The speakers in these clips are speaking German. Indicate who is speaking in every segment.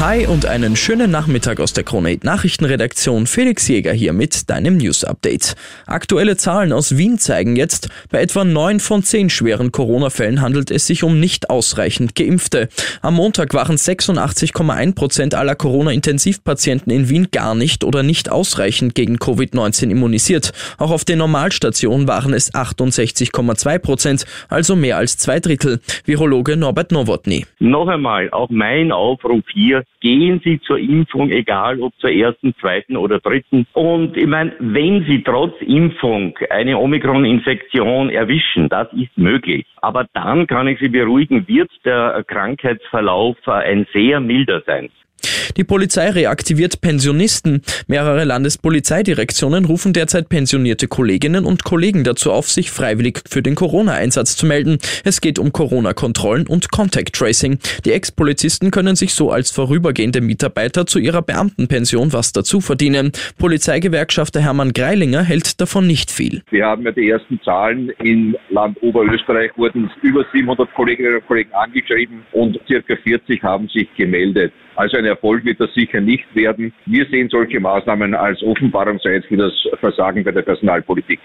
Speaker 1: Hi und einen schönen Nachmittag aus der Krone Nachrichtenredaktion. Felix Jäger hier mit deinem News Update. Aktuelle Zahlen aus Wien zeigen jetzt, bei etwa neun von zehn schweren Corona-Fällen handelt es sich um nicht ausreichend Geimpfte. Am Montag waren 86,1 Prozent aller Corona-Intensivpatienten in Wien gar nicht oder nicht ausreichend gegen Covid-19 immunisiert. Auch auf den Normalstationen waren es 68,2 Prozent, also mehr als zwei Drittel. Virologe Norbert Nowotny.
Speaker 2: Noch einmal, auch mein Aufruf hier, gehen Sie zur Impfung, egal ob zur ersten, zweiten oder dritten. Und ich meine, wenn Sie trotz Impfung eine Omikron-Infektion erwischen, das ist möglich. Aber dann kann ich Sie beruhigen, wird der Krankheitsverlauf ein sehr milder sein.
Speaker 1: Die Polizei reaktiviert Pensionisten. Mehrere Landespolizeidirektionen rufen derzeit pensionierte Kolleginnen und Kollegen dazu auf, sich freiwillig für den Corona-Einsatz zu melden. Es geht um Corona-Kontrollen und Contact Tracing. Die Ex-Polizisten können sich so als vorübergehende Mitarbeiter zu ihrer Beamtenpension was dazu verdienen. Polizeigewerkschafter Hermann Greilinger hält davon nicht viel.
Speaker 3: Wir haben ja die ersten Zahlen. In Land Oberösterreich wurden über 700 Kolleginnen und Kollegen angeschrieben und circa 40 haben sich gemeldet. Also ein Erfolg wird das sicher nicht werden. Wir sehen solche Maßnahmen als Offenbarungseid für das Versagen bei der Personalpolitik.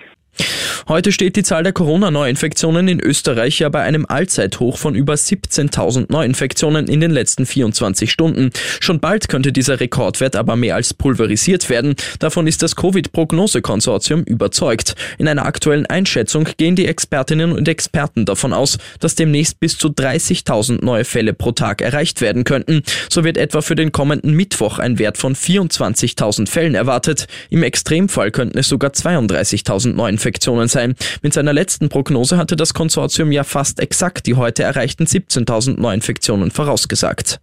Speaker 1: Heute steht die Zahl der Corona-Neuinfektionen in Österreich ja bei einem Allzeithoch von über 17.000 Neuinfektionen in den letzten 24 Stunden. Schon bald könnte dieser Rekordwert aber mehr als pulverisiert werden. Davon ist das Covid-Prognose-Konsortium überzeugt. In einer aktuellen Einschätzung gehen die Expertinnen und Experten davon aus, dass demnächst bis zu 30.000 neue Fälle pro Tag erreicht werden könnten. So wird etwa für den kommenden Mittwoch ein Wert von 24.000 Fällen erwartet. Im Extremfall könnten es sogar 32.000 Neuinfektionen sein. Mit seiner letzten Prognose hatte das Konsortium ja fast exakt die heute erreichten 17.000 Neuinfektionen vorausgesagt.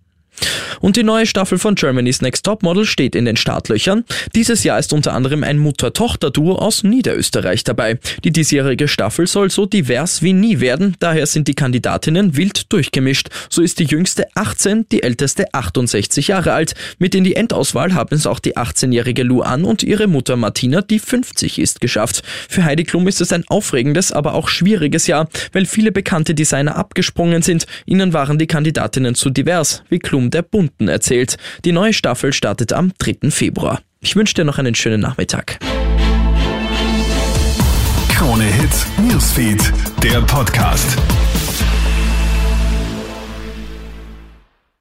Speaker 1: Und die neue Staffel von Germany's Next Top Model steht in den Startlöchern. Dieses Jahr ist unter anderem ein Mutter-Tochter-Duo aus Niederösterreich dabei. Die diesjährige Staffel soll so divers wie nie werden, daher sind die Kandidatinnen wild durchgemischt. So ist die jüngste 18, die älteste 68 Jahre alt. Mit in die Endauswahl haben es auch die 18-jährige Luan und ihre Mutter Martina, die 50 ist, geschafft. Für Heidi Klum ist es ein aufregendes, aber auch schwieriges Jahr, weil viele bekannte Designer abgesprungen sind. Ihnen waren die Kandidatinnen zu divers, wie Klum der Bunten erzählt. Die neue Staffel startet am 3. Februar. Ich wünsche dir noch einen schönen Nachmittag.
Speaker 4: Krone Hits, Newsfeed, der Podcast.